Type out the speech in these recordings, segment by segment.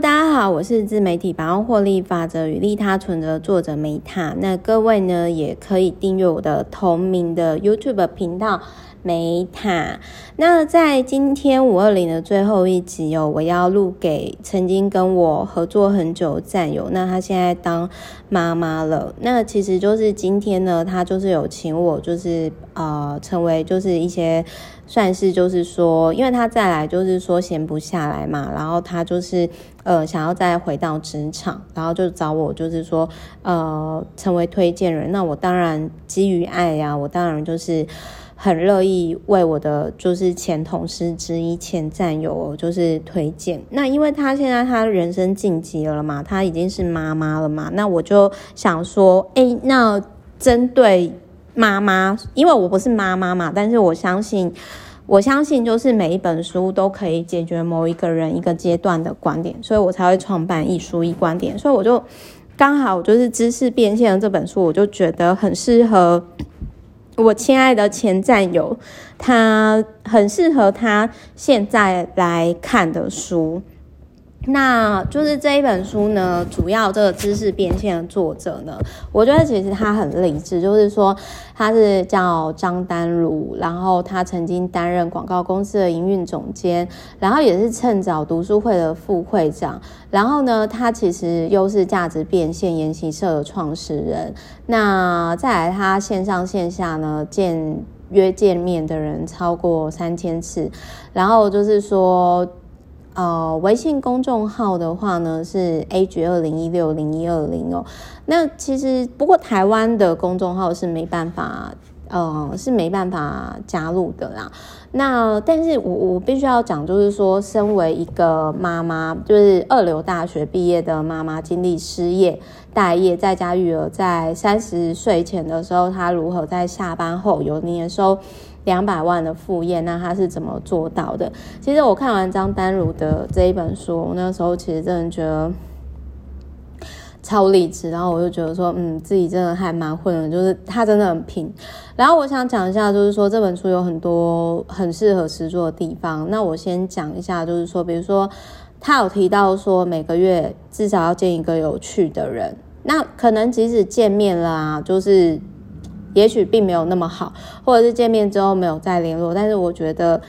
大家好，我是自媒体百万获利法则与利他存折作者梅塔。那各位呢，也可以订阅我的同名的 YouTube 频道 Meta。那在今天五二零的最后一集哦，我要录给曾经跟我合作很久战友。那他现在当妈妈了。那其实就是今天呢，他就是有请我，就是呃，成为就是一些。算是就是说，因为他再来就是说闲不下来嘛，然后他就是呃想要再回到职场，然后就找我就是说呃成为推荐人。那我当然基于爱呀，我当然就是很乐意为我的就是前同事之一、前战友就是推荐。那因为他现在他人生晋级了嘛，他已经是妈妈了嘛，那我就想说，诶，那针对。妈妈，因为我不是妈妈嘛，但是我相信，我相信就是每一本书都可以解决某一个人一个阶段的观点，所以我才会创办一书一观点。所以我就刚好就是知识变现的这本书，我就觉得很适合我亲爱的前战友，他很适合他现在来看的书。那就是这一本书呢，主要这个知识变现的作者呢，我觉得其实他很励志，就是说他是叫张丹如，然后他曾经担任广告公司的营运总监，然后也是趁早读书会的副会长，然后呢，他其实又是价值变现研习社的创始人。那再来，他线上线下呢见约见面的人超过三千次，然后就是说。呃，微信公众号的话呢是 AG 二零一六零一二零哦。那其实不过台湾的公众号是没办法，呃，是没办法加入的啦。那但是我我必须要讲，就是说，身为一个妈妈，就是二流大学毕业的妈妈，经历失业、待业、在家育儿，在三十岁前的时候，她如何在下班后有年收两百万的副业，那他是怎么做到的？其实我看完张丹如的这一本书，我那时候其实真的觉得超励志，然后我就觉得说，嗯，自己真的还蛮混的，就是他真的很拼。然后我想讲一下，就是说这本书有很多很适合实作的地方。那我先讲一下，就是说，比如说他有提到说，每个月至少要见一个有趣的人，那可能即使见面了啊，就是。也许并没有那么好，或者是见面之后没有再联络，但是我觉得，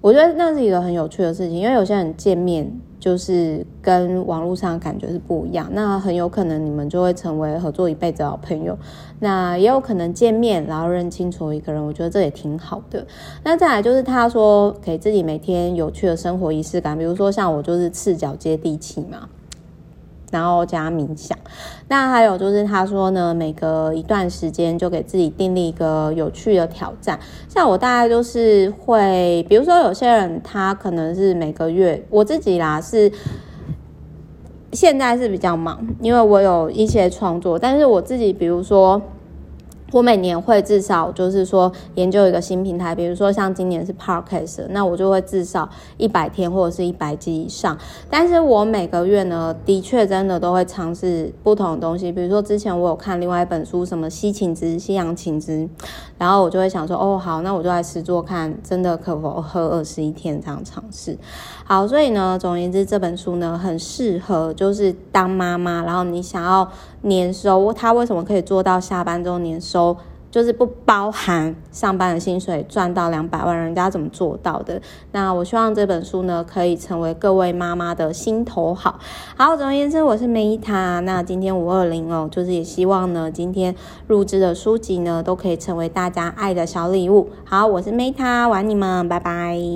我觉得那是一个很有趣的事情，因为有些人见面就是跟网络上感觉是不一样，那很有可能你们就会成为合作一辈子的好朋友，那也有可能见面然后认清楚一个人，我觉得这也挺好的。那再来就是他说给自己每天有趣的生活仪式感，比如说像我就是赤脚接地气嘛。然后加冥想，那还有就是他说呢，每隔一段时间就给自己定立一个有趣的挑战。像我大概就是会，比如说有些人他可能是每个月，我自己啦是现在是比较忙，因为我有一些创作，但是我自己比如说。我每年会至少就是说研究一个新平台，比如说像今年是 Podcast，那我就会至少一百天或者是一百集以上。但是我每个月呢，的确真的都会尝试不同的东西，比如说之前我有看另外一本书，什么西芹汁、西洋芹汁，然后我就会想说，哦，好，那我就来试做看，真的可否喝二十一天这样尝试。好，所以呢，总而言之，这本书呢很适合就是当妈妈，然后你想要年收，他为什么可以做到下班之后年收？就是不包含上班的薪水赚到两百万，人家怎么做到的？那我希望这本书呢，可以成为各位妈妈的心头好。好，总而言之，我是 Meta。那今天五二零哦，就是也希望呢，今天录制的书籍呢，都可以成为大家爱的小礼物。好，我是 Meta，玩你们，拜拜。